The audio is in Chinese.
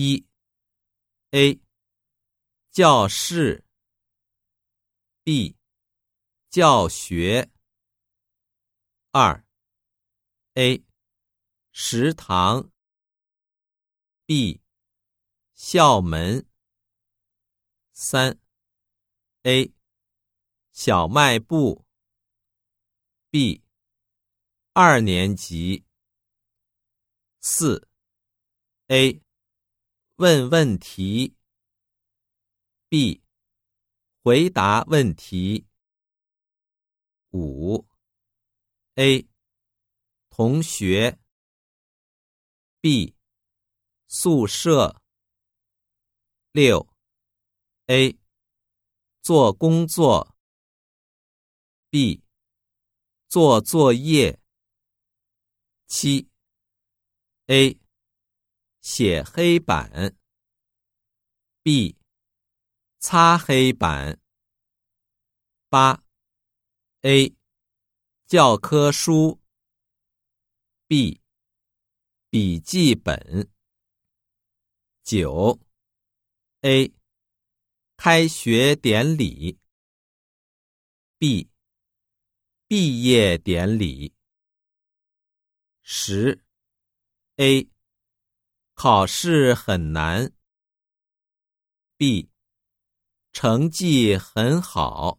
一 A 教室 B 教学二 A 食堂 B 校门三 A 小卖部 B 二年级四 A 问问题，B 回答问题。五 A 同学，B 宿舍。六 A 做工作，B 做作业。七 A 写黑板，B 擦黑板。八 A 教科书，B 笔记本。九 A 开学典礼，B 毕业典礼。十 A 考试很难。B，成绩很好。